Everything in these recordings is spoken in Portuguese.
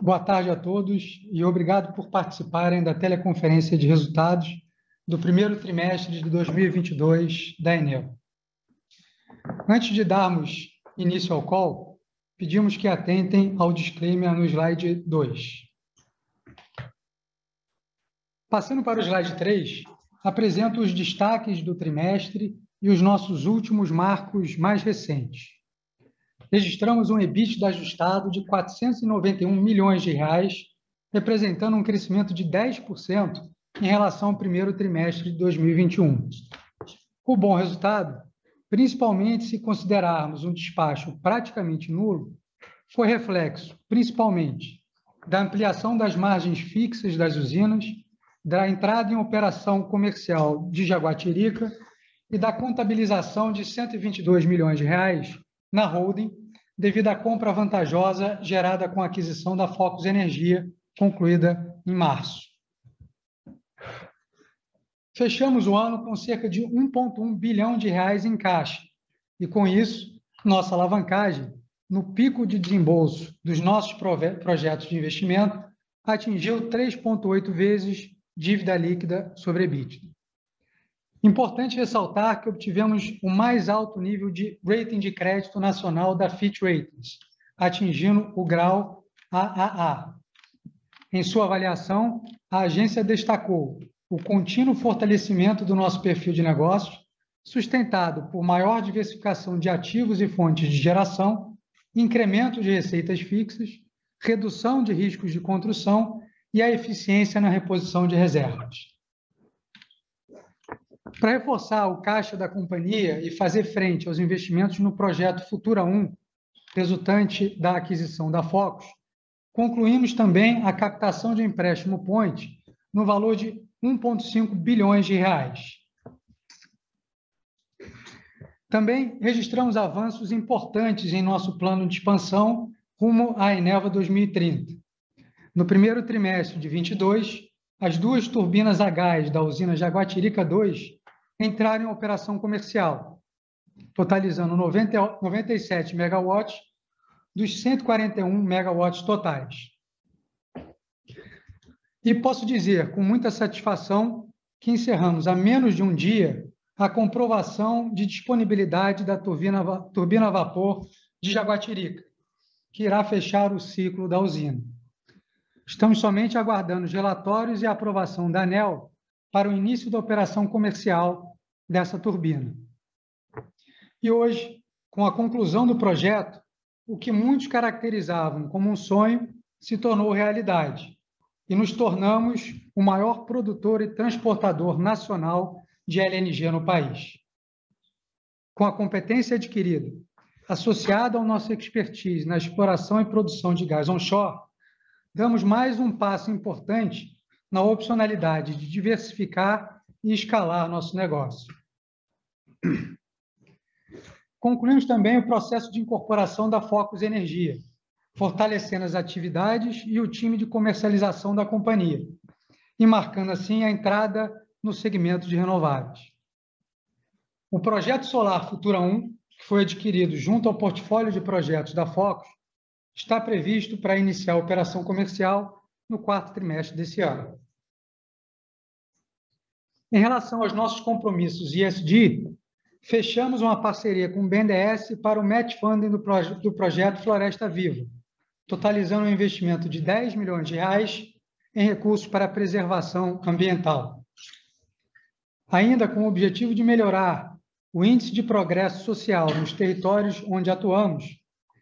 Boa tarde a todos e obrigado por participarem da teleconferência de resultados do primeiro trimestre de 2022 da Enel. Antes de darmos início ao call, pedimos que atentem ao disclaimer no slide 2. Passando para o slide 3, apresento os destaques do trimestre e os nossos últimos marcos mais recentes registramos um EBITDA ajustado de 491 milhões de reais, representando um crescimento de 10% em relação ao primeiro trimestre de 2021. O bom resultado, principalmente se considerarmos um despacho praticamente nulo, foi reflexo, principalmente, da ampliação das margens fixas das usinas, da entrada em operação comercial de Jaguatirica e da contabilização de 122 milhões de reais na holding, devido à compra vantajosa gerada com a aquisição da Focus Energia, concluída em março. Fechamos o ano com cerca de 1,1 bilhão de reais em caixa, e com isso, nossa alavancagem, no pico de desembolso dos nossos projetos de investimento, atingiu 3,8 vezes dívida líquida sobre EBITDA. Importante ressaltar que obtivemos o mais alto nível de rating de crédito nacional da Fitch Ratings, atingindo o grau AAA. Em sua avaliação, a agência destacou o contínuo fortalecimento do nosso perfil de negócios, sustentado por maior diversificação de ativos e fontes de geração, incremento de receitas fixas, redução de riscos de construção e a eficiência na reposição de reservas. Para reforçar o caixa da companhia e fazer frente aos investimentos no projeto Futura 1, resultante da aquisição da Focus, concluímos também a captação de empréstimo Point no valor de 1,5 bilhões de reais. Também registramos avanços importantes em nosso plano de expansão rumo à Eneva 2030. No primeiro trimestre de 22, as duas turbinas a gás da usina Jaguatirica 2 entraram em operação comercial, totalizando 90, 97 megawatts dos 141 megawatts totais. E posso dizer com muita satisfação que encerramos há menos de um dia a comprovação de disponibilidade da turbina, turbina a vapor de Jaguatirica, que irá fechar o ciclo da usina. Estamos somente aguardando os relatórios e a aprovação da ANEL para o início da operação comercial dessa turbina. E hoje, com a conclusão do projeto, o que muitos caracterizavam como um sonho se tornou realidade e nos tornamos o maior produtor e transportador nacional de LNG no país. Com a competência adquirida, associada ao nosso expertise na exploração e produção de gás onshore, damos mais um passo importante na opcionalidade de diversificar e escalar nosso negócio. Concluímos também o processo de incorporação da Focus Energia, fortalecendo as atividades e o time de comercialização da companhia, e marcando assim a entrada no segmento de renováveis. O projeto solar Futura 1, que foi adquirido junto ao portfólio de projetos da Focus, está previsto para iniciar a operação comercial no quarto trimestre desse ano. Em relação aos nossos compromissos ESG, fechamos uma parceria com o BNDES para o match funding do, proje do projeto Floresta Viva, totalizando um investimento de 10 milhões de reais em recursos para a preservação ambiental. Ainda com o objetivo de melhorar o índice de progresso social nos territórios onde atuamos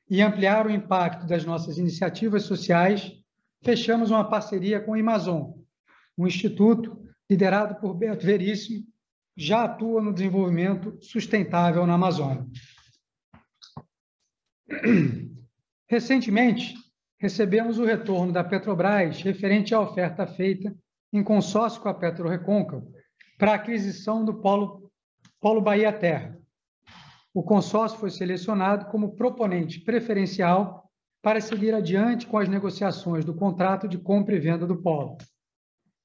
e ampliar o impacto das nossas iniciativas sociais, fechamos uma parceria com o Amazon, um instituto liderado por Beto Veríssimo, já atua no desenvolvimento sustentável na Amazônia. Recentemente, recebemos o retorno da Petrobras referente à oferta feita em consórcio com a Petro para a aquisição do Polo, Polo Bahia Terra. O consórcio foi selecionado como proponente preferencial para seguir adiante com as negociações do contrato de compra e venda do polo.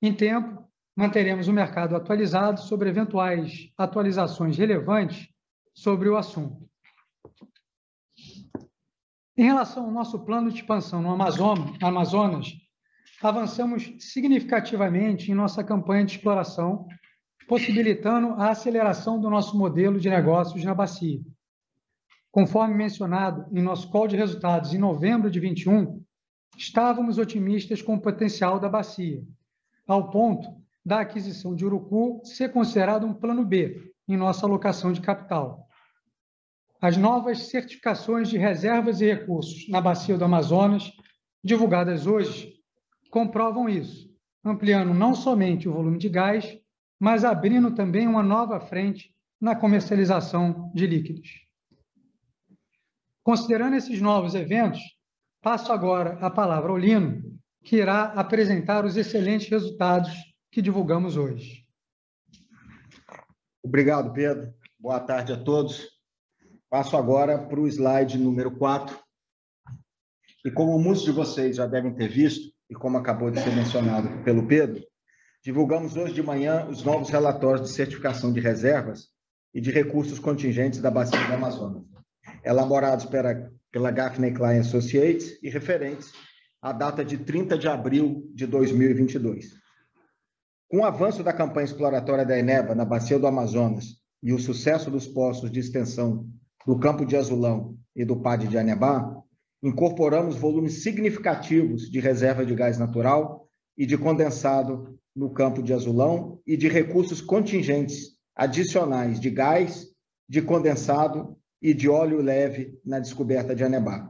Em tempo, manteremos o mercado atualizado sobre eventuais atualizações relevantes sobre o assunto. Em relação ao nosso plano de expansão no Amazonas, avançamos significativamente em nossa campanha de exploração, possibilitando a aceleração do nosso modelo de negócios na bacia. Conforme mencionado em nosso call de resultados em novembro de 21, estávamos otimistas com o potencial da bacia, ao ponto da aquisição de Urucu ser considerado um plano B em nossa alocação de capital. As novas certificações de reservas e recursos na bacia do Amazonas, divulgadas hoje, comprovam isso, ampliando não somente o volume de gás, mas abrindo também uma nova frente na comercialização de líquidos. Considerando esses novos eventos, passo agora a palavra ao Lino, que irá apresentar os excelentes resultados que divulgamos hoje. Obrigado, Pedro. Boa tarde a todos. Passo agora para o slide número 4. E como muitos de vocês já devem ter visto, e como acabou de ser mencionado pelo Pedro, divulgamos hoje de manhã os novos relatórios de certificação de reservas e de recursos contingentes da Bacia do Amazonas, elaborados pela, pela Gaffney Klein Associates e referentes à data de 30 de abril de 2022. Com o avanço da campanha exploratória da Eneva na Bacia do Amazonas e o sucesso dos postos de extensão do Campo de Azulão e do PAD de Anebá, incorporamos volumes significativos de reserva de gás natural e de condensado no campo de Azulão e de recursos contingentes adicionais de gás, de condensado e de óleo leve na descoberta de Anebá.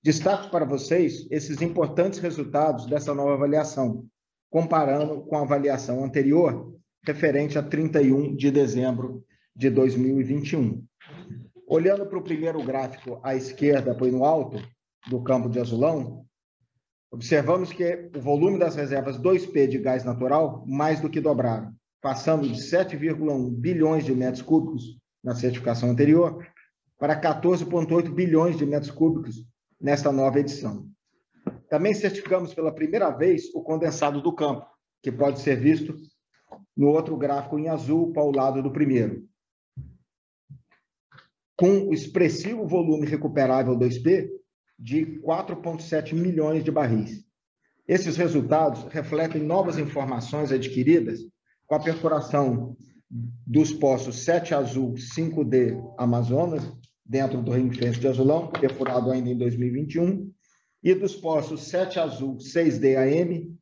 Destaco para vocês esses importantes resultados dessa nova avaliação, comparando com a avaliação anterior, referente a 31 de dezembro de 2021. Olhando para o primeiro gráfico à esquerda, põe no alto, do campo de azulão, observamos que o volume das reservas 2P de gás natural mais do que dobraram, passando de 7,1 bilhões de metros cúbicos na certificação anterior para 14,8 bilhões de metros cúbicos nesta nova edição. Também certificamos pela primeira vez o condensado do campo, que pode ser visto no outro gráfico em azul, para o lado do primeiro com o expressivo volume recuperável 2P de 4,7 milhões de barris. Esses resultados refletem novas informações adquiridas com a perfuração dos poços 7 Azul 5D Amazonas, dentro do ring de Azulão, perfurado ainda em 2021, e dos poços 7 Azul 6D AM,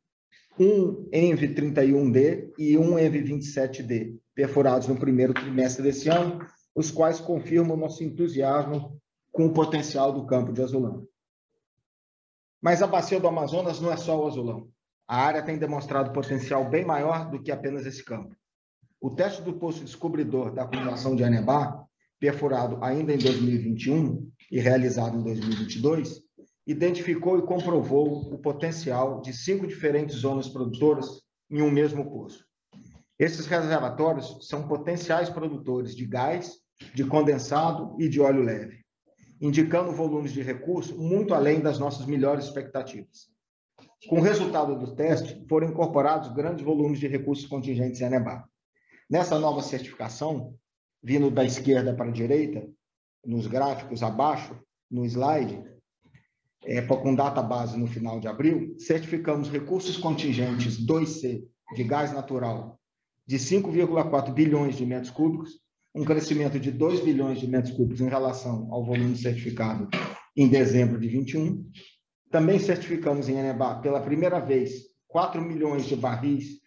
um ENV 31D e um ENV 27D, perfurados no primeiro trimestre desse ano, os quais confirmam nosso entusiasmo com o potencial do campo de azulão. Mas a bacia do Amazonas não é só o azulão. A área tem demonstrado potencial bem maior do que apenas esse campo. O teste do poço descobridor da acumulação de Anebá, perfurado ainda em 2021 e realizado em 2022, identificou e comprovou o potencial de cinco diferentes zonas produtoras em um mesmo poço. Esses reservatórios são potenciais produtores de gás de condensado e de óleo leve, indicando volumes de recurso muito além das nossas melhores expectativas. Com o resultado do teste, foram incorporados grandes volumes de recursos contingentes Anebá. Nessa nova certificação, vindo da esquerda para a direita, nos gráficos abaixo, no slide, é, com data base no final de abril, certificamos recursos contingentes 2C de gás natural de 5,4 bilhões de metros cúbicos um crescimento de 2 bilhões de metros cúbicos em relação ao volume certificado em dezembro de 21. Também certificamos em Enebá, pela primeira vez, 4 milhões de barris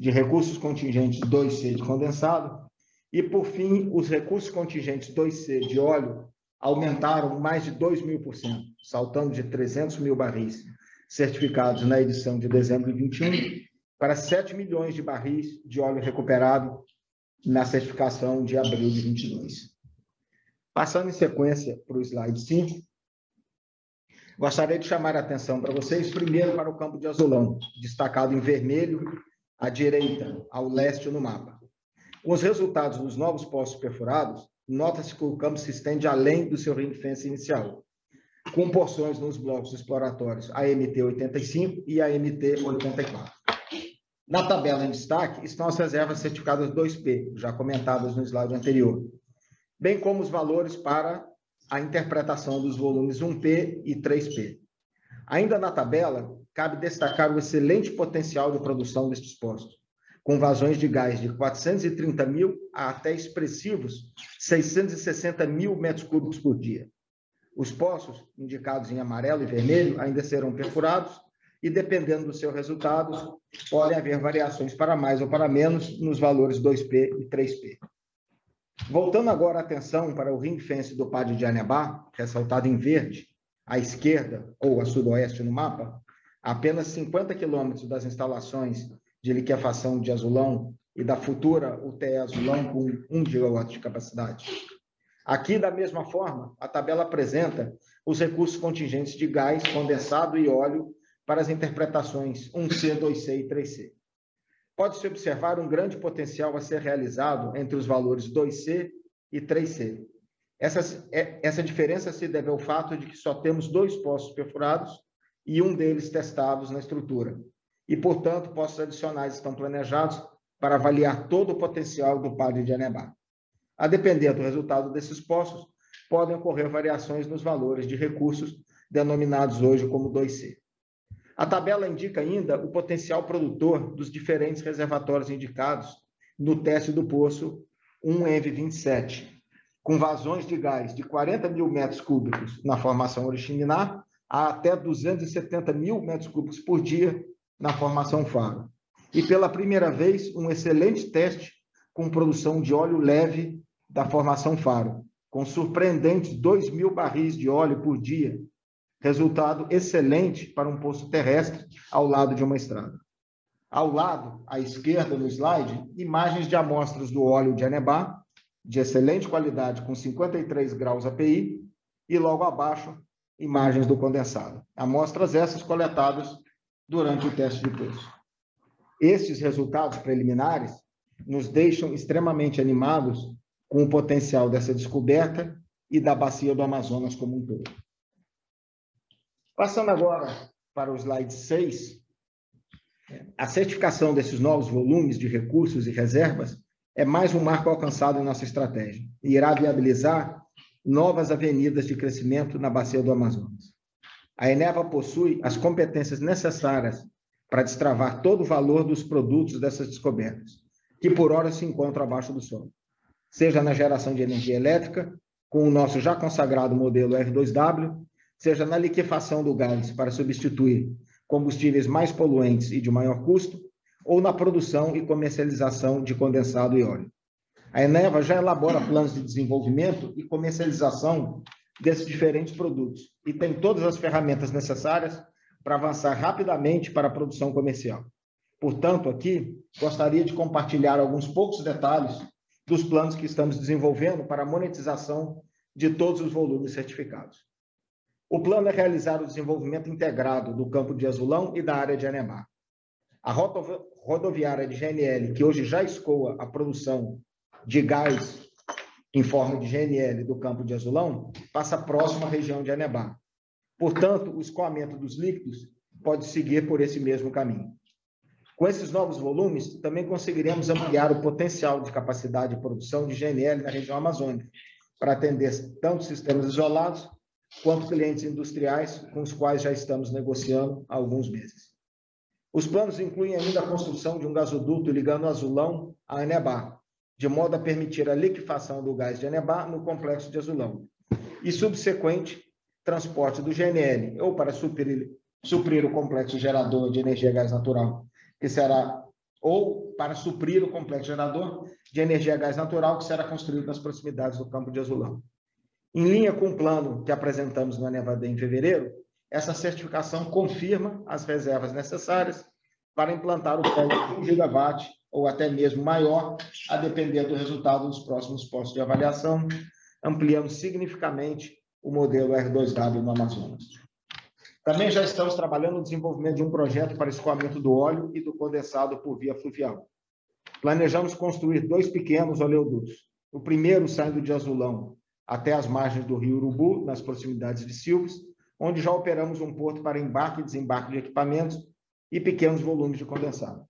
de recursos contingentes 2C de condensado. E, por fim, os recursos contingentes 2C de óleo aumentaram mais de 2 mil por cento, saltando de 300 mil barris certificados na edição de dezembro de 21 para 7 milhões de barris de óleo recuperado na certificação de abril de 22. Passando em sequência para o slide 5, gostaria de chamar a atenção para vocês, primeiro para o campo de azulão, destacado em vermelho à direita, ao leste no mapa. Com os resultados dos novos postos perfurados, nota-se que o campo se estende além do seu ring fence inicial, com porções nos blocos exploratórios AMT 85 e AMT 84. Na tabela em destaque estão as reservas certificadas 2P, já comentadas no slide anterior, bem como os valores para a interpretação dos volumes 1P e 3P. Ainda na tabela, cabe destacar o excelente potencial de produção destes postos, com vazões de gás de 430 mil a até expressivos 660 mil metros cúbicos por dia. Os poços, indicados em amarelo e vermelho, ainda serão perfurados e, dependendo do seu resultado, podem haver variações para mais ou para menos nos valores 2P e 3P. Voltando agora a atenção para o ring fence do Padre de Anebá, ressaltado em verde, à esquerda ou a sudoeste no mapa, apenas 50 quilômetros das instalações de liquefação de azulão e da futura UTE azulão com 1 gigawatt de capacidade. Aqui, da mesma forma, a tabela apresenta os recursos contingentes de gás, condensado e óleo para as interpretações 1C, 2C e 3C. Pode-se observar um grande potencial a ser realizado entre os valores 2C e 3C. Essa, é, essa diferença se deve ao fato de que só temos dois poços perfurados e um deles testados na estrutura. E, portanto, poços adicionais estão planejados para avaliar todo o potencial do Padre de Anebá. A depender do resultado desses poços, podem ocorrer variações nos valores de recursos denominados hoje como 2C. A tabela indica ainda o potencial produtor dos diferentes reservatórios indicados no teste do poço 1EV27, com vazões de gás de 40 mil metros cúbicos na formação oriximinar a até 270 mil metros cúbicos por dia na formação faro. E pela primeira vez, um excelente teste com produção de óleo leve da formação faro, com surpreendentes 2 mil barris de óleo por dia Resultado excelente para um poço terrestre ao lado de uma estrada. Ao lado, à esquerda no slide, imagens de amostras do óleo de Anebá, de excelente qualidade, com 53 graus API, e logo abaixo, imagens do condensado. Amostras essas coletadas durante o teste de preço. Estes resultados preliminares nos deixam extremamente animados com o potencial dessa descoberta e da bacia do Amazonas como um todo. Passando agora para o slide 6, a certificação desses novos volumes de recursos e reservas é mais um marco alcançado em nossa estratégia e irá viabilizar novas avenidas de crescimento na bacia do Amazonas. A Eneva possui as competências necessárias para destravar todo o valor dos produtos dessas descobertas, que por hora se encontram abaixo do solo, seja na geração de energia elétrica, com o nosso já consagrado modelo R2W, seja na liquefação do gás para substituir combustíveis mais poluentes e de maior custo, ou na produção e comercialização de condensado e óleo. A Eneva já elabora planos de desenvolvimento e comercialização desses diferentes produtos e tem todas as ferramentas necessárias para avançar rapidamente para a produção comercial. Portanto, aqui gostaria de compartilhar alguns poucos detalhes dos planos que estamos desenvolvendo para a monetização de todos os volumes certificados. O plano é realizar o desenvolvimento integrado do campo de Azulão e da área de Anemar. A rota rodoviária de GNL, que hoje já escoa a produção de gás em forma de GNL do campo de Azulão, passa próximo à região de Anebá. Portanto, o escoamento dos líquidos pode seguir por esse mesmo caminho. Com esses novos volumes, também conseguiremos ampliar o potencial de capacidade de produção de GNL na região amazônica, para atender tanto sistemas isolados quanto clientes industriais com os quais já estamos negociando há alguns meses. Os planos incluem ainda a construção de um gasoduto ligando Azulão a Anebá, de modo a permitir a liquefação do gás de Anebá no complexo de Azulão, e subsequente transporte do GNL, ou para suprir, suprir o complexo gerador de energia gás natural, que será ou para suprir o complexo gerador de energia gás natural que será construído nas proximidades do campo de Azulão. Em linha com o plano que apresentamos na Nevada em fevereiro, essa certificação confirma as reservas necessárias para implantar o polo de 1 gigawatt ou até mesmo maior, a depender do resultado dos próximos postos de avaliação, ampliando significativamente o modelo R2W no Amazonas. Também já estamos trabalhando no desenvolvimento de um projeto para escoamento do óleo e do condensado por via fluvial. Planejamos construir dois pequenos oleodutos. O primeiro saindo de Azulão, até as margens do rio Urubu, nas proximidades de Silves, onde já operamos um porto para embarque e desembarque de equipamentos e pequenos volumes de condensado.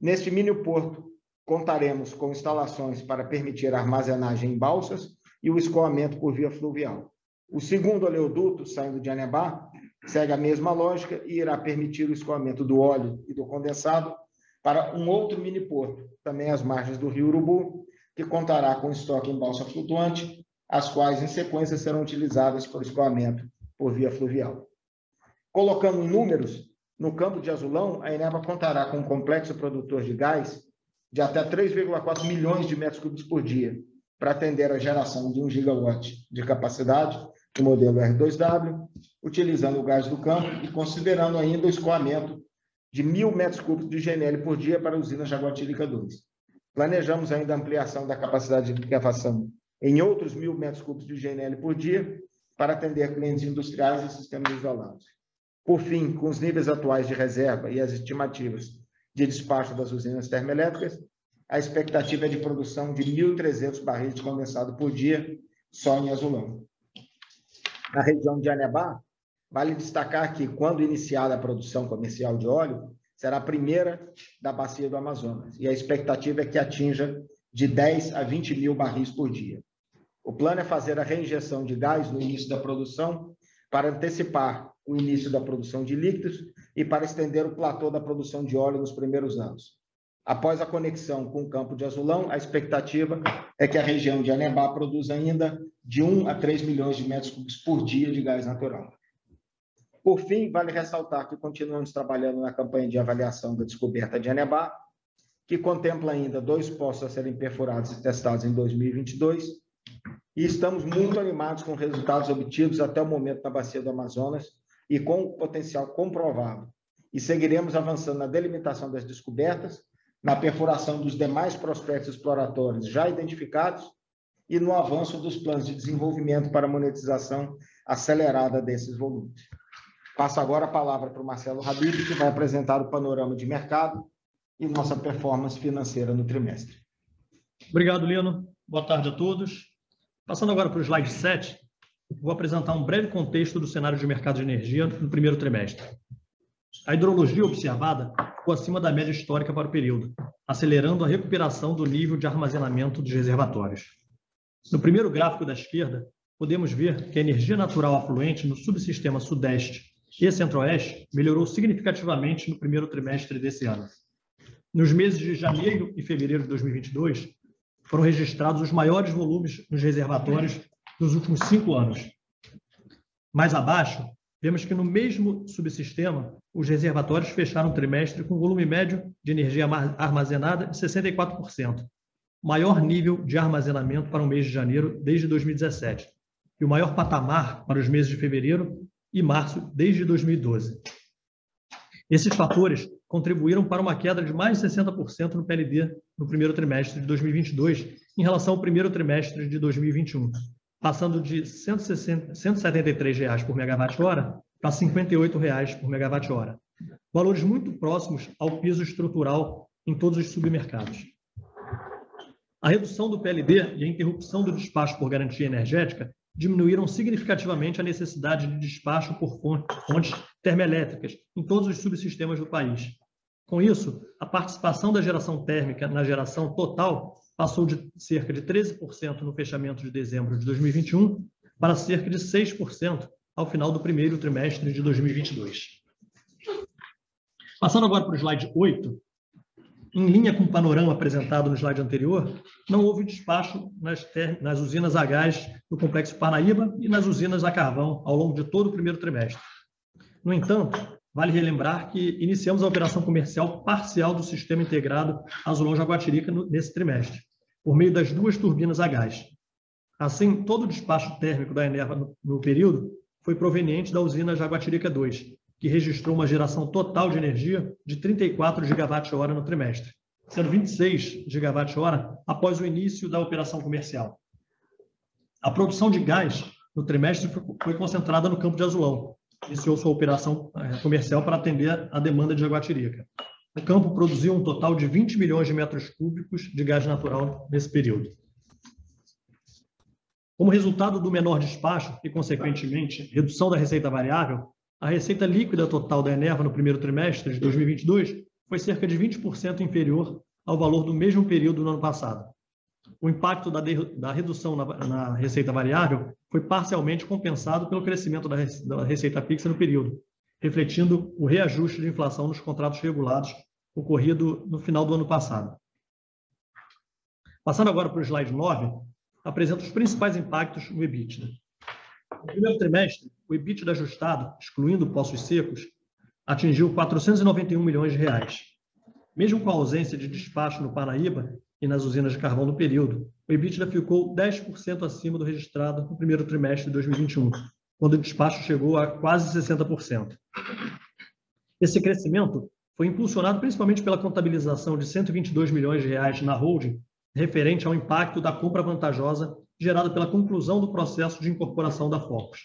Neste mini porto, contaremos com instalações para permitir a armazenagem em balsas e o escoamento por via fluvial. O segundo oleoduto, saindo de Anebá, segue a mesma lógica e irá permitir o escoamento do óleo e do condensado para um outro mini porto, também às margens do rio Urubu, que contará com estoque em balsa flutuante, as quais, em sequência, serão utilizadas para o escoamento por via fluvial. Colocando números, no campo de Azulão, a Eneva contará com um complexo produtor de gás de até 3,4 milhões de metros cúbicos por dia, para atender a geração de 1 gigawatt de capacidade do modelo R2W, utilizando o gás do campo e considerando ainda o escoamento de mil metros cúbicos de GNL por dia para a usina Jaguatirica 2. Planejamos ainda a ampliação da capacidade de liquefação em outros mil metros cúbicos de GNL por dia para atender clientes industriais e sistemas isolados. Por fim, com os níveis atuais de reserva e as estimativas de despacho das usinas termoelétricas, a expectativa é de produção de 1.300 barris de condensado por dia só em Azulão. Na região de Anebá, vale destacar que, quando iniciada a produção comercial de óleo, será a primeira da bacia do Amazonas, e a expectativa é que atinja de 10 a 20 mil barris por dia. O plano é fazer a reinjeção de gás no início da produção para antecipar o início da produção de líquidos e para estender o platô da produção de óleo nos primeiros anos. Após a conexão com o campo de Azulão, a expectativa é que a região de Anebá produza ainda de 1 a 3 milhões de metros cúbicos por dia de gás natural. Por fim, vale ressaltar que continuamos trabalhando na campanha de avaliação da descoberta de Anebá, que contempla ainda dois poços a serem perfurados e testados em 2022, e estamos muito animados com resultados obtidos até o momento na Bacia do Amazonas e com o potencial comprovado. E seguiremos avançando na delimitação das descobertas na perfuração dos demais prospectos exploratórios já identificados e no avanço dos planos de desenvolvimento para monetização acelerada desses volumes. Passo agora a palavra para o Marcelo Habib, que vai apresentar o panorama de mercado e nossa performance financeira no trimestre. Obrigado, Lino. Boa tarde a todos. Passando agora para o slide 7, vou apresentar um breve contexto do cenário de mercado de energia no primeiro trimestre. A hidrologia observada ficou acima da média histórica para o período, acelerando a recuperação do nível de armazenamento dos reservatórios. No primeiro gráfico da esquerda, podemos ver que a energia natural afluente no subsistema Sudeste e Centro-Oeste melhorou significativamente no primeiro trimestre desse ano. Nos meses de janeiro e fevereiro de 2022, foram registrados os maiores volumes nos reservatórios dos últimos cinco anos. Mais abaixo, vemos que no mesmo subsistema, os reservatórios fecharam o trimestre com volume médio de energia armazenada de 64%, maior nível de armazenamento para o mês de janeiro desde 2017, e o maior patamar para os meses de fevereiro e março desde 2012. Esses fatores contribuíram para uma queda de mais de 60% no PLD no primeiro trimestre de 2022 em relação ao primeiro trimestre de 2021, passando de 173 reais por megawatt-hora para 58 reais por megawatt-hora. Valores muito próximos ao piso estrutural em todos os submercados. A redução do PLD e a interrupção do despacho por garantia energética diminuíram significativamente a necessidade de despacho por fontes termoelétricas em todos os subsistemas do país. Com isso, a participação da geração térmica na geração total passou de cerca de 13% no fechamento de dezembro de 2021 para cerca de 6% ao final do primeiro trimestre de 2022. Passando agora para o slide 8, em linha com o panorama apresentado no slide anterior, não houve despacho nas, nas usinas a gás do Complexo Parnaíba e nas usinas a carvão ao longo de todo o primeiro trimestre. No entanto, vale relembrar que iniciamos a operação comercial parcial do Sistema Integrado Azulão Jaguatirica nesse trimestre, por meio das duas turbinas a gás. Assim, todo o despacho térmico da Enerva no, período foi proveniente da usina Jaguatirica 2, que registrou uma geração total de energia de 34 gigawatt-hora no trimestre, sendo 26 gigawatt-hora após o início da operação comercial. A produção de gás no trimestre foi concentrada no campo de Azulão. Iniciou sua operação eh, comercial para atender a demanda de Jaguatirica. O campo produziu um total de 20 milhões de metros cúbicos de gás natural nesse período. Como resultado do menor despacho e, consequentemente, redução da receita variável, a receita líquida total da Enerva no primeiro trimestre de 2022 foi cerca de 20% inferior ao valor do mesmo período do ano passado. o impacto da, da redução na, na, receita variável foi parcialmente compensado pelo crescimento da, da receita fixa no período, refletindo o reajuste de inflação nos contratos regulados ocorrido no final do ano passado. Passando agora para o slide 9, apresenta os principais impactos no EBITDA. No primeiro trimestre, o EBITDA ajustado, excluindo poços secos, atingiu 491 milhões de reais. Mesmo com a ausência de despacho no Paraíba e nas usinas de carvão no período, o EBITDA ficou 10% acima do registrado no primeiro trimestre de 2021, quando o despacho chegou a quase 60%. Esse crescimento foi impulsionado principalmente pela contabilização de 122 milhões de reais na holding, referente ao impacto da compra vantajosa gerada pela conclusão do processo de incorporação da Focus.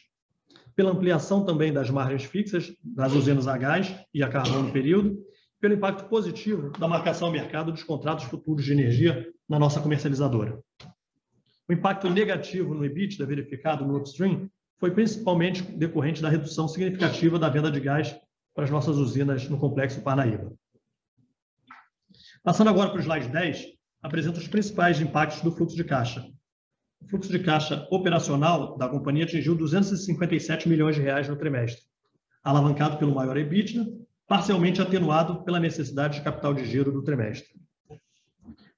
Pela ampliação também das margens fixas das usinas a gás e a carvão no período, pelo impacto positivo da marcação ao mercado dos contratos futuros de energia na nossa comercializadora. O impacto negativo no EBITDA verificado no upstream foi principalmente decorrente da redução significativa da venda de gás para as nossas usinas no complexo Parnaíba. Passando agora para o slide 10, apresenta os principais impactos do fluxo de caixa. O fluxo de caixa operacional da companhia atingiu 257 milhões de reais no trimestre, alavancado pelo maior EBITDA, parcialmente atenuado pela necessidade de capital de giro do trimestre.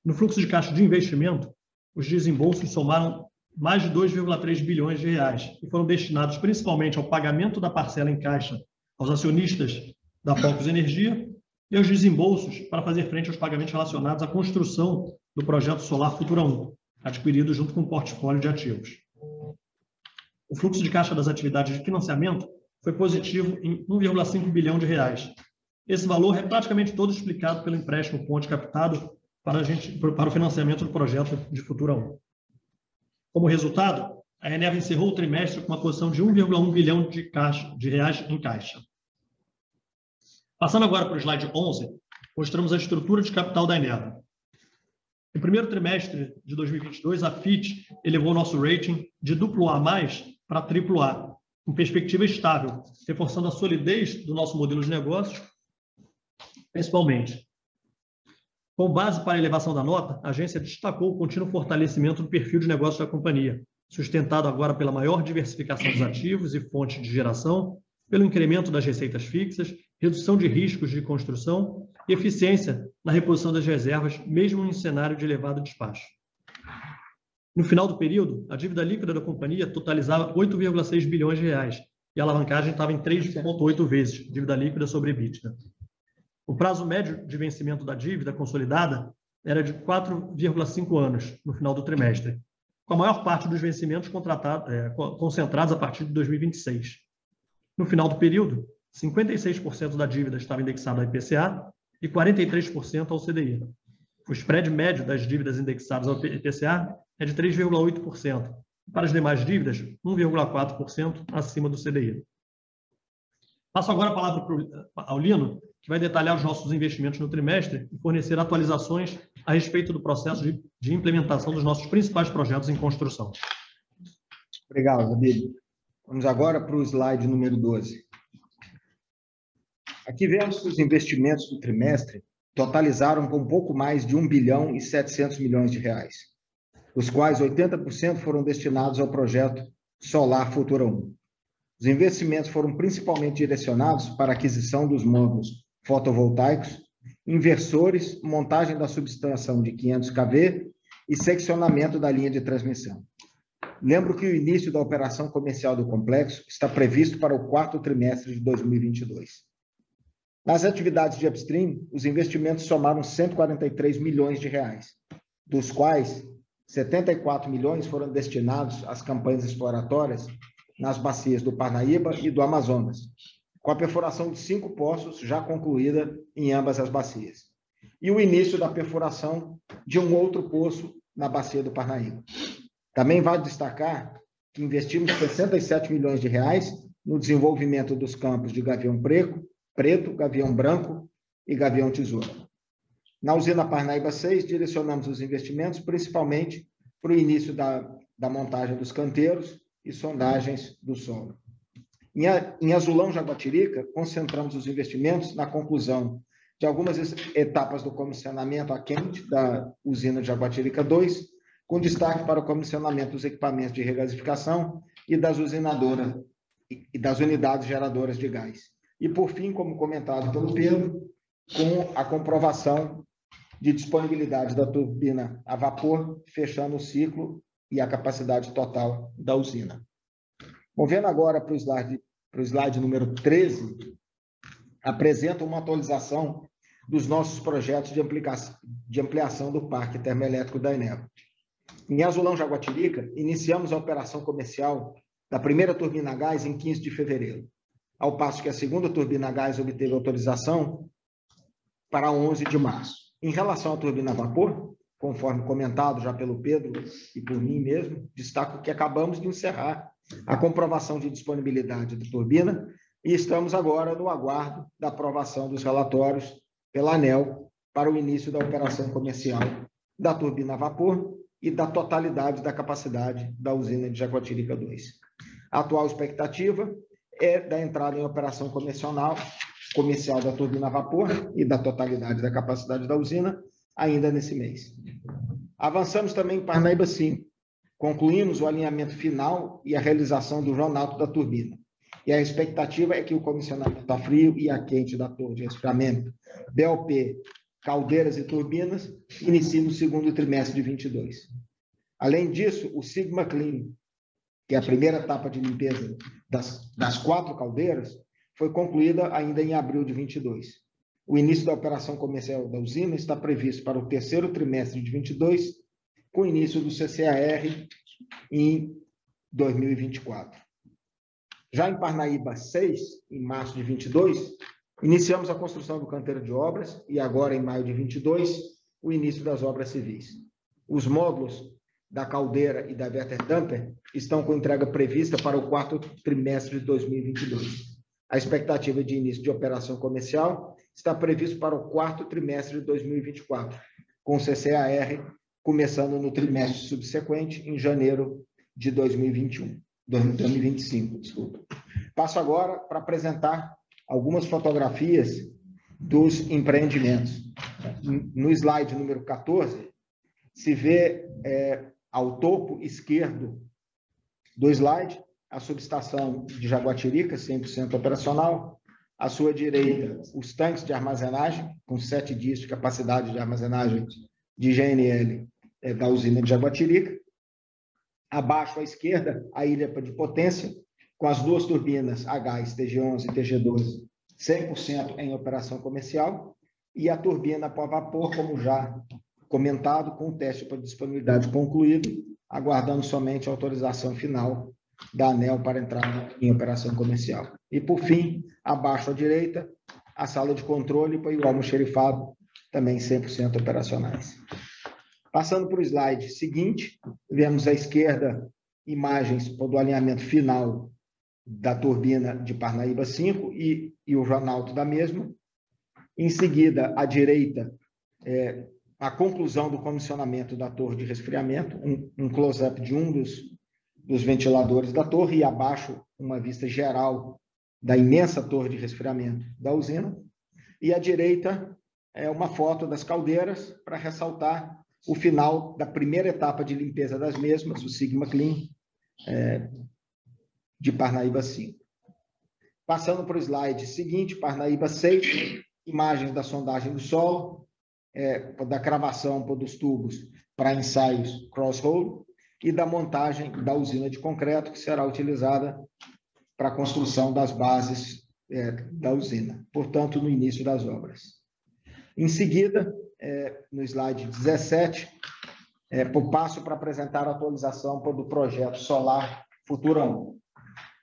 No fluxo de caixa de investimento, os desembolsos somaram mais de 2,3 bilhões de reais e foram destinados principalmente ao pagamento da parcela em caixa aos acionistas da Focus Energia e aos desembolsos para fazer frente aos pagamentos relacionados à construção do projeto Solar Futura 1, adquirido junto com o portfólio de ativos. O fluxo de caixa das atividades de financiamento foi positivo em 1,5 bilhão de reais. Esse valor é praticamente todo explicado pelo empréstimo ponte captado para, gente, para o financiamento do projeto de Futura 1. Como resultado, a Eneva encerrou o trimestre com uma posição de 1,1 bilhão de, caixa, de reais em caixa. Passando agora para o slide 11, mostramos a estrutura de capital da Eneva. No primeiro trimestre de 2022, a Fitch elevou nosso rating de duplo A+, para triplo A, com perspectiva estável, reforçando a solidez do nosso modelo de negócios, principalmente. Com base para a elevação da nota, a agência destacou o contínuo fortalecimento do perfil de negócio da companhia, sustentado agora pela maior diversificação dos ativos e fontes de geração, pelo incremento das receitas fixas, redução de riscos de construção e eficiência na reposição das reservas, mesmo em cenário de elevado despacho. No final do período, a dívida líquida da companhia totalizava 8,6 bilhões de reais e a alavancagem estava em 3,8 vezes dívida líquida sobre EBITDA. O prazo médio de vencimento da dívida consolidada era de 4,5 anos no final do trimestre, com a maior parte dos vencimentos é, concentrados a partir de 2026. No final do período, 56% da dívida estava indexada ao IPCA e 43% ao CDI. O spread médio das dívidas indexadas ao IPCA é de 3,8%. Para as demais dívidas, 1,4% acima do CDI. Passo agora a palavra ao Lino, que vai detalhar os nossos investimentos no trimestre e fornecer atualizações a respeito do processo de, de implementação dos nossos principais projetos em construção. Obrigado, David. Vamos agora para o slide número 12. Aqui vemos que os investimentos do trimestre totalizaram com pouco mais de 1 bilhão e 700 milhões de reais, dos quais 80% foram destinados ao projeto Solar Futura 1. Os investimentos foram principalmente direcionados para a aquisição dos módulos fotovoltaicos, inversores, montagem da subestação de 500 kV e seccionamento da linha de transmissão. Lembro que o início da operação comercial do complexo está previsto para o quarto trimestre de 2022. Nas atividades de upstream, os investimentos somaram 143 milhões de reais, dos quais 74 milhões foram destinados às campanhas exploratórias nas bacias do Parnaíba e do Amazonas, com a perfuração de cinco poços já concluída em ambas as bacias, e o início da perfuração de um outro poço na bacia do Parnaíba. Também vale destacar que investimos 67 milhões de reais no desenvolvimento dos campos de Gavião Preto, Preto, Gavião Branco e Gavião Tesoura. Na usina Parnaíba 6, direcionamos os investimentos principalmente para o início da, da montagem dos canteiros e sondagens do solo. Em, em Azulão Jaguatirica, concentramos os investimentos na conclusão de algumas etapas do comissionamento a quente da usina de Jaguatirica 2, com destaque para o comissionamento dos equipamentos de regasificação e das usinadoras e das unidades geradoras de gás. E, por fim, como comentado pelo Pedro, com a comprovação de disponibilidade da turbina a vapor, fechando o ciclo e a capacidade total da usina. Movendo agora para o slide, para o slide número 13, apresenta uma atualização dos nossos projetos de, de ampliação do parque termoelétrico da Enel. Em Azulão, Jaguatirica, iniciamos a operação comercial da primeira turbina a gás em 15 de fevereiro, ao passo que a segunda turbina a gás obteve autorização para 11 de março. Em relação à turbina a vapor, conforme comentado já pelo Pedro e por mim mesmo, destaco que acabamos de encerrar a comprovação de disponibilidade da turbina e estamos agora no aguardo da aprovação dos relatórios pela ANEL para o início da operação comercial da turbina a vapor e da totalidade da capacidade da usina de Jaguatirica 2. A atual expectativa é da entrada em operação comercial, comercial da turbina a vapor e da totalidade da capacidade da usina ainda nesse mês. Avançamos também em Parnaíba 5. Concluímos o alinhamento final e a realização do jornal da turbina. E a expectativa é que o comissionamento a frio e a quente da torre de resfriamento, BLP, caldeiras e turbinas, inicie no segundo trimestre de 22. Além disso, o Sigma Clean, que é a primeira etapa de limpeza das, das quatro caldeiras, foi concluída ainda em abril de 22. O início da operação comercial da usina está previsto para o terceiro trimestre de 22, com início do CCAR em 2024. Já em Parnaíba 6, em março de 22, iniciamos a construção do canteiro de obras e agora, em maio de 22, o início das obras civis. Os módulos da caldeira e da Vetter Dumper estão com entrega prevista para o quarto trimestre de 2022. A expectativa de início de operação comercial está previsto para o quarto trimestre de 2024, com CCAR começando no trimestre subsequente, em janeiro de 2021. 2025, desculpa. Passo agora para apresentar algumas fotografias dos empreendimentos. No slide número 14, se vê é, ao topo esquerdo do slide a subestação de Jaguatirica, 100% operacional. À sua direita, os tanques de armazenagem, com sete dias de capacidade de armazenagem de GNL é, da usina de Jaguatirica. Abaixo à esquerda, a ilha de potência, com as duas turbinas a gás TG11 e TG12 100% em operação comercial, e a turbina para vapor, como já comentado, com o teste para disponibilidade concluído, aguardando somente a autorização final da ANEL para entrar em operação comercial. E, por fim, abaixo à direita, a sala de controle para o almoxerifado, também 100% operacionais. Passando para o slide seguinte, vemos à esquerda imagens do alinhamento final da turbina de Parnaíba 5 e, e o Ronaldo da mesma. Em seguida, à direita, é, a conclusão do comissionamento da torre de resfriamento, um, um close-up de um dos, dos ventiladores da torre e abaixo uma vista geral da imensa torre de resfriamento da usina. E à direita é uma foto das caldeiras para ressaltar o final da primeira etapa de limpeza das mesmas, o Sigma Clean, é, de Parnaíba 5. Passando para o slide seguinte, Parnaíba 6, imagens da sondagem do solo, é, da cravação dos tubos para ensaios cross-hole e da montagem da usina de concreto, que será utilizada para a construção das bases é, da usina, portanto, no início das obras. Em seguida, é, no slide 17, é, passo para apresentar a atualização do projeto solar Futura 1.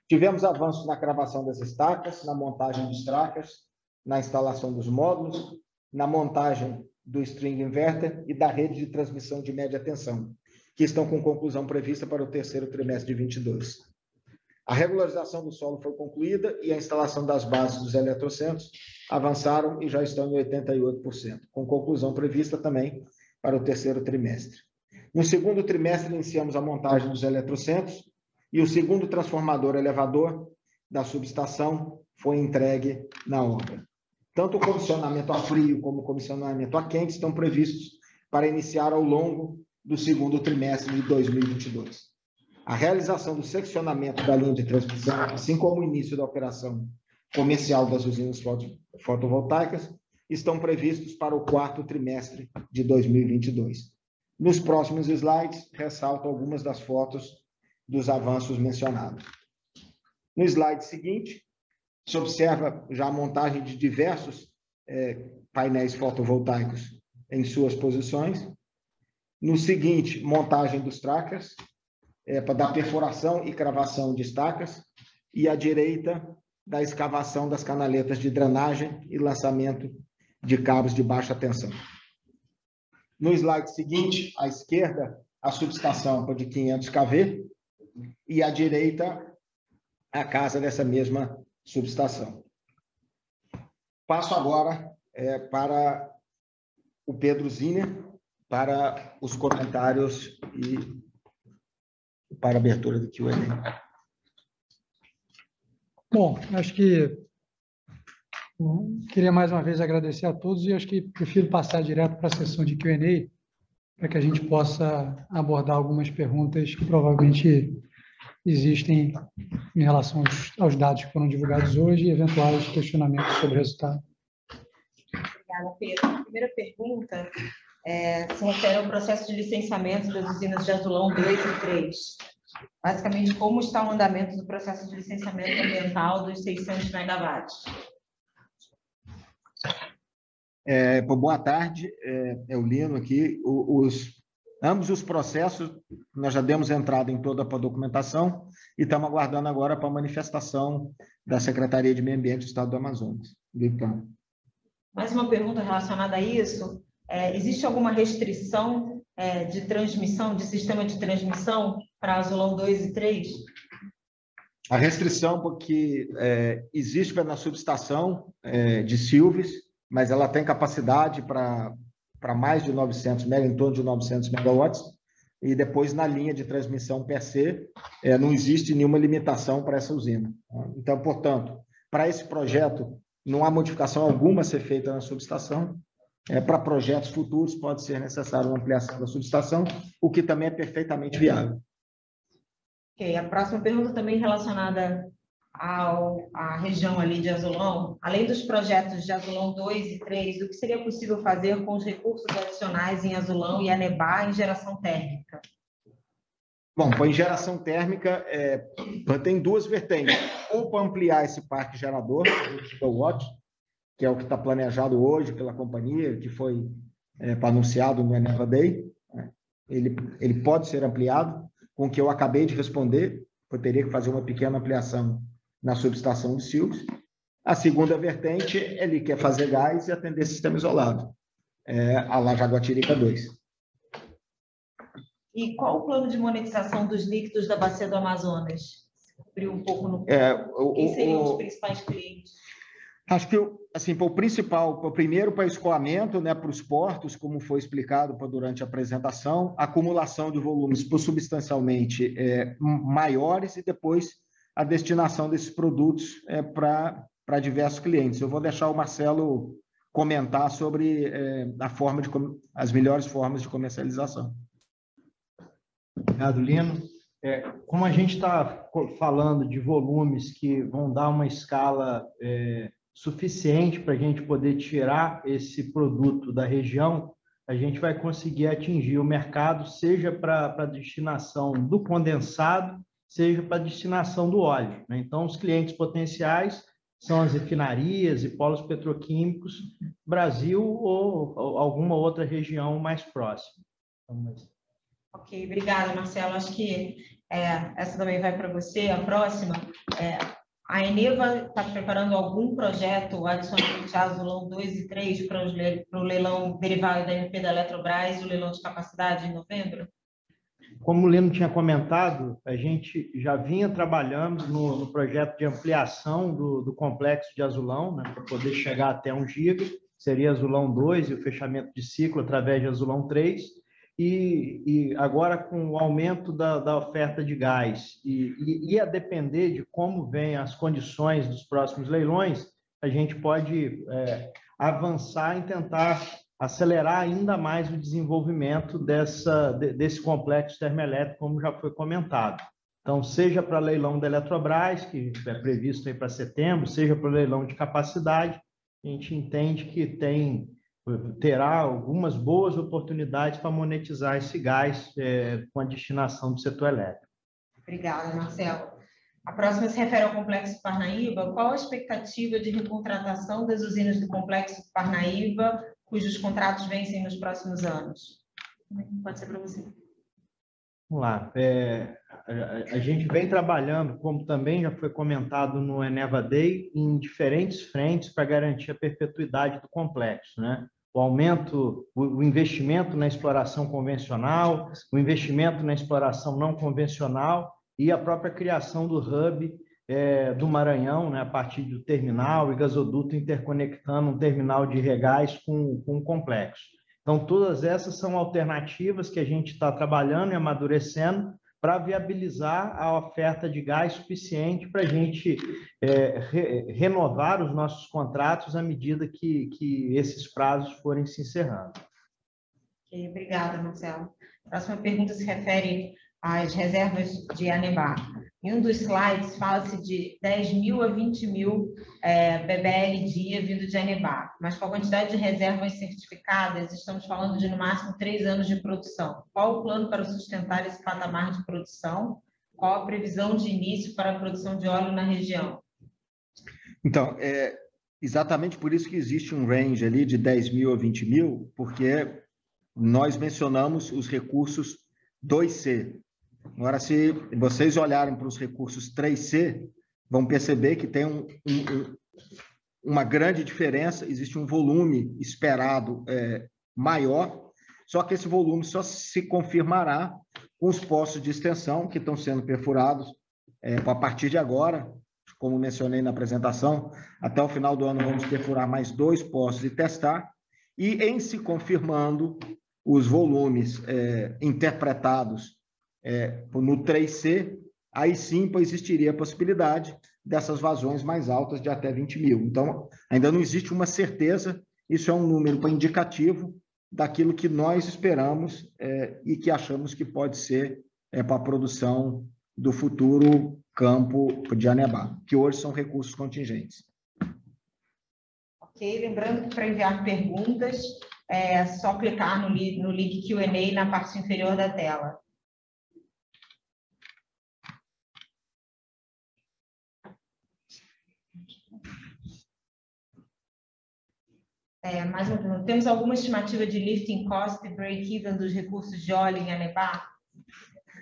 Tivemos avanços na cravação das estacas, na montagem dos trackers, na instalação dos módulos, na montagem do string inverter e da rede de transmissão de média tensão, que estão com conclusão prevista para o terceiro trimestre de 22. A regularização do solo foi concluída e a instalação das bases dos eletrocentros avançaram e já estão em 88%, com conclusão prevista também para o terceiro trimestre. No segundo trimestre, iniciamos a montagem dos eletrocentros e o segundo transformador elevador da subestação foi entregue na obra. Tanto o comissionamento a frio como o comissionamento a quente estão previstos para iniciar ao longo do segundo trimestre de 2022. A realização do seccionamento da linha de transmissão, assim como o início da operação comercial das usinas fotovoltaicas, estão previstos para o quarto trimestre de 2022. Nos próximos slides, ressalto algumas das fotos dos avanços mencionados. No slide seguinte, se observa já a montagem de diversos é, painéis fotovoltaicos em suas posições. No seguinte, montagem dos trackers, é, para dar perfuração e cravação de estacas. E à direita, da escavação das canaletas de drenagem e lançamento de cabos de baixa tensão. No slide seguinte, à esquerda, a subestação de 500 kV e à direita, a casa dessa mesma subestação. Passo agora é, para o Pedro Ziner, para os comentários e para a abertura do Q&A. Bom, acho que queria mais uma vez agradecer a todos e acho que prefiro passar direto para a sessão de Q&A para que a gente possa abordar algumas perguntas que provavelmente existem em relação aos, aos dados que foram divulgados hoje e eventuais questionamentos sobre o resultado. Obrigada, Pedro. A primeira pergunta é, se refere ao processo de licenciamento das usinas de Azulão 2 e 3. Basicamente, como está o andamento do processo de licenciamento ambiental dos 600 megawatts? É, boa tarde, é, é o Lino aqui. O, os, ambos os processos, nós já demos entrada em toda a documentação e estamos aguardando agora para a manifestação da Secretaria de Meio Ambiente do Estado do Amazonas. Então. Mais uma pergunta relacionada a isso. É, existe alguma restrição é, de transmissão, de sistema de transmissão para Azulão 2 e 3? A restrição, porque é, existe na subestação é, de Silves, mas ela tem capacidade para mais de 900 megawatts, em torno de 900 megawatts, e depois na linha de transmissão per se, é, não existe nenhuma limitação para essa usina. Então, portanto, para esse projeto, não há modificação alguma a ser feita na subestação, é, para projetos futuros pode ser necessário uma ampliação da subestação, o que também é perfeitamente viável. Ok, a próxima pergunta também relacionada ao, à região ali de Azulão, além dos projetos de Azulão 2 e 3, o que seria possível fazer com os recursos adicionais em Azulão e Anebá em geração térmica? Bom, para em geração térmica, é, tem duas vertentes. Ou para ampliar esse parque gerador, que é o que está planejado hoje pela companhia, que foi é, anunciado no Eneva Day. Né? Ele, ele pode ser ampliado, com o que eu acabei de responder, eu teria que fazer uma pequena ampliação na subestação de Silves. A segunda vertente, ele quer fazer gás e atender sistema isolado, é, a La Jaguatirica 2. E qual o plano de monetização dos líquidos da Bacia do Amazonas? Cobriu um pouco no... É, o, Quem seriam o, os principais clientes? Acho que assim, para o principal, para o primeiro para escoamento, né, para os portos, como foi explicado durante a apresentação, acumulação de volumes substancialmente é, maiores e depois a destinação desses produtos é, para diversos clientes. Eu vou deixar o Marcelo comentar sobre é, a forma de as melhores formas de comercialização. Obrigado, Lino. É, como a gente está falando de volumes que vão dar uma escala é, suficiente para a gente poder tirar esse produto da região, a gente vai conseguir atingir o mercado, seja para a destinação do condensado, seja para destinação do óleo. Né? Então, os clientes potenciais são as refinarias e polos petroquímicos, Brasil ou, ou alguma outra região mais próxima. Então, ok, obrigada, Marcelo. Acho que é, essa também vai para você. A próxima, é, a Eneva está preparando algum projeto adicionalmente a Azulão 2 e 3 para, o leilão derivado da MP da Eletrobras o leilão de capacidade em novembro? Como o Lino tinha comentado, a gente já vinha trabalhando no, no projeto de ampliação do, do complexo de Azulão, né, para poder chegar até 1 giga, seria Azulão 2 e o fechamento de ciclo através de Azulão 3 e, e agora com o aumento da, da oferta de gás e, e, e, a depender de como vêm as condições dos próximos leilões, a gente pode é, avançar em tentar acelerar ainda mais o desenvolvimento dessa, desse complexo termoelétrico, como já foi comentado. Então, seja para leilão da Eletrobras, que é previsto aí para setembro, seja para leilão de capacidade, a gente entende que tem terá algumas boas oportunidades para monetizar esse gás é, com a destinação do setor elétrico. Obrigada, Marcelo. A próxima se refere ao Complexo Parnaíba. Qual a expectativa de recontratação das usinas do Complexo Parnaíba, cujos contratos vencem nos próximos anos? Pode ser para você. Vamos lá. É, a, a, gente vem trabalhando, como também já foi comentado no Eneva Day, em diferentes frentes para garantir a perpetuidade do complexo. Né? O aumento, o, o investimento na exploração convencional, o investimento na exploração não convencional e a própria criação do hub é, do Maranhão, né, a partir do terminal e gasoduto interconectando um terminal de regás com, o complexo. Então, todas essas são alternativas que a gente está trabalhando e amadurecendo para viabilizar a oferta de gás suficiente para a gente é, re, renovar os nossos contratos à medida que, que esses prazos forem se encerrando. Okay, obrigada, Marcelo. A próxima pergunta se refere às reservas de Anebá. Em um dos slides fala-se de 10 mil a 20 mil é, BBL dia vindo de Anebá, mas com a quantidade de reservas certificadas, estamos falando de no máximo três anos de produção. Qual o plano para sustentar esse patamar de produção? Qual a previsão de início para a produção de óleo na região? Então, é exatamente por isso que existe um range ali de 10 mil a 20 mil, porque nós mencionamos os recursos 2C, Agora, se vocês olharem para os recursos 3C, vão perceber que tem um, um, uma grande diferença, existe um volume esperado é, maior, só que esse volume só se confirmará com os postos de extensão que estão sendo perfurados é, a partir de agora, como mencionei na apresentação, até o final do ano vamos perfurar mais dois postos e testar, e em se confirmando os volumes é, interpretados é, no 3C, aí sim existiria a possibilidade dessas vazões mais altas de até 20 mil. Então, ainda não existe uma certeza, isso é um número indicativo daquilo que nós esperamos é, e que achamos que pode ser é, para a produção do futuro campo de Anebá, que hoje são recursos contingentes. Ok, lembrando que para enviar perguntas, é só clicar no, no link Q&A na parte inferior da tela. É, mais uma. Temos alguma estimativa de lifting cost e break-even dos recursos de óleo em Anebá?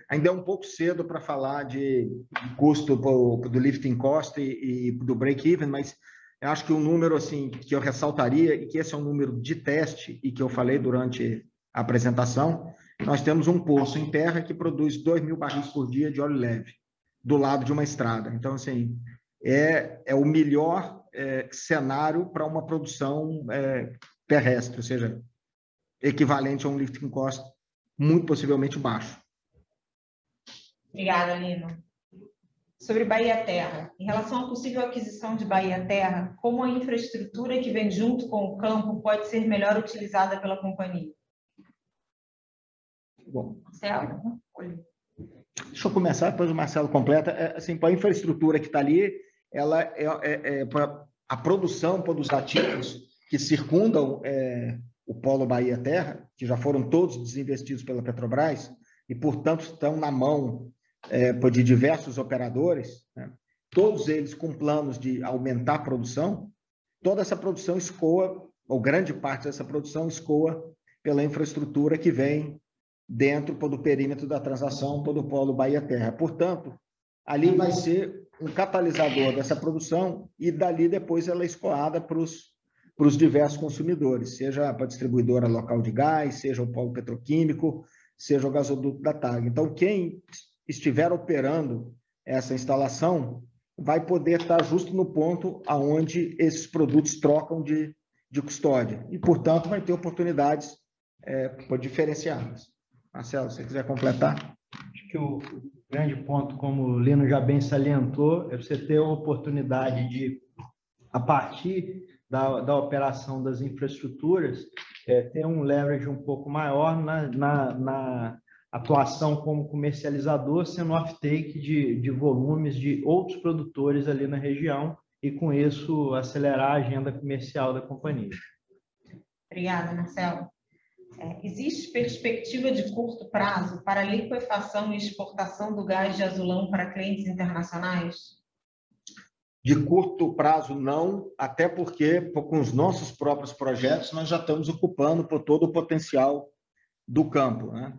Ainda é um pouco cedo para falar de custo do lifting cost e, e do break-even, mas eu acho que um número assim que eu ressaltaria, e que esse é um número de teste, e que eu falei durante a apresentação, nós temos um poço em terra que produz 2 mil barris por dia de óleo leve, do lado de uma estrada. Então, assim, é, é o melhor é, cenário para uma produção é, terrestre, ou seja, equivalente a um lifting cost muito possivelmente baixo. Obrigada, Lino. Sobre Bahia Terra, em relação à possível aquisição de Bahia Terra, como a infraestrutura que vem junto com o campo pode ser melhor utilizada pela companhia? Bom, Marcelo? Deixa eu começar, depois o Marcelo completa. É, assim, para a infraestrutura que está ali, ela é, é, é para a produção dos ativos que circundam é, o Polo Bahia Terra, que já foram todos desinvestidos pela Petrobras e, portanto, estão na mão é, de diversos operadores, né? todos eles com planos de aumentar a produção, toda essa produção escoa, ou grande parte dessa produção escoa pela infraestrutura que vem dentro do perímetro da transação do Polo Bahia Terra. Portanto, ali vai ser um catalisador dessa produção e dali depois ela é escoada para os diversos consumidores, seja para a distribuidora local de gás, seja o polo petroquímico, seja o gasoduto da TAG. Então, quem estiver operando essa instalação vai poder estar justo no ponto aonde esses produtos trocam de, de custódia e, portanto, vai ter oportunidades é, diferenciadas. Marcelo, se você quiser completar. Acho que o, grande ponto, como o Lino já bem salientou, é você ter a oportunidade de, a partir da, da operação das infraestruturas, é, ter um leverage um pouco maior na, na, na atuação como comercializador, sendo off-take de, de volumes de outros produtores ali na região e, com isso, acelerar a agenda comercial da companhia. Obrigada, Marcelo. É, existe perspectiva de curto prazo para liquefação e exportação do gás de azulão para clientes internacionais? De curto prazo, não, até porque, com os nossos próprios projetos, nós já estamos ocupando por todo o potencial do campo. Né?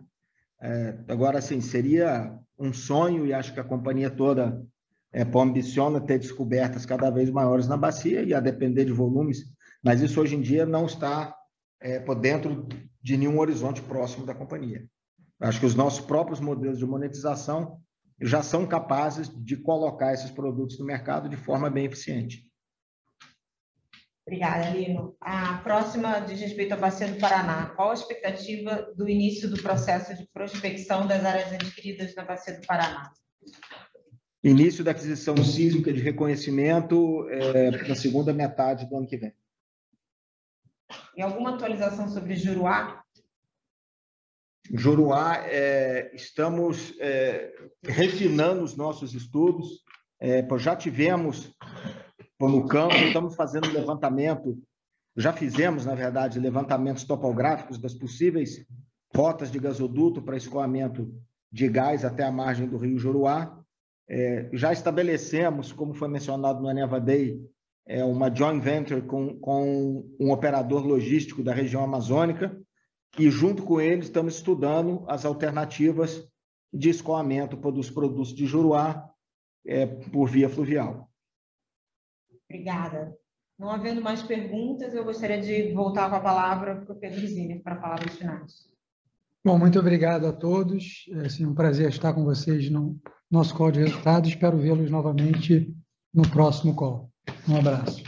É, agora, assim, seria um sonho, e acho que a companhia toda é, ambiciona ter descobertas cada vez maiores na bacia, e a depender de volumes, mas isso hoje em dia não está é, por dentro de nenhum horizonte próximo da companhia. Acho que os nossos próprios modelos de monetização já são capazes de colocar esses produtos no mercado de forma bem eficiente. Obrigada, Lino. A próxima diz respeito à Bacia do Paraná. Qual a expectativa do início do processo de prospecção das áreas adquiridas na Bacia do Paraná? Início da aquisição sísmica de reconhecimento é, na segunda metade do ano que vem. E alguma atualização sobre Juruá? Juruá, é, estamos é, refinando os nossos estudos, é, já tivemos no campo, estamos fazendo levantamento, já fizemos, na verdade, levantamentos topográficos das possíveis rotas de gasoduto para escoamento de gás até a margem do rio Juruá. É, já estabelecemos, como foi mencionado no Aneva Day, é uma joint venture com, com um operador logístico da região amazônica, e junto com eles estamos estudando as alternativas de escoamento dos produtos de Juruá é, por via fluvial. Obrigada. Não havendo mais perguntas, eu gostaria de voltar com a palavra para o Pedro Zini para palavras finais. Bom, muito obrigado a todos. É assim, um prazer estar com vocês no nosso call de resultados. Espero vê-los novamente no próximo call. Um abraço.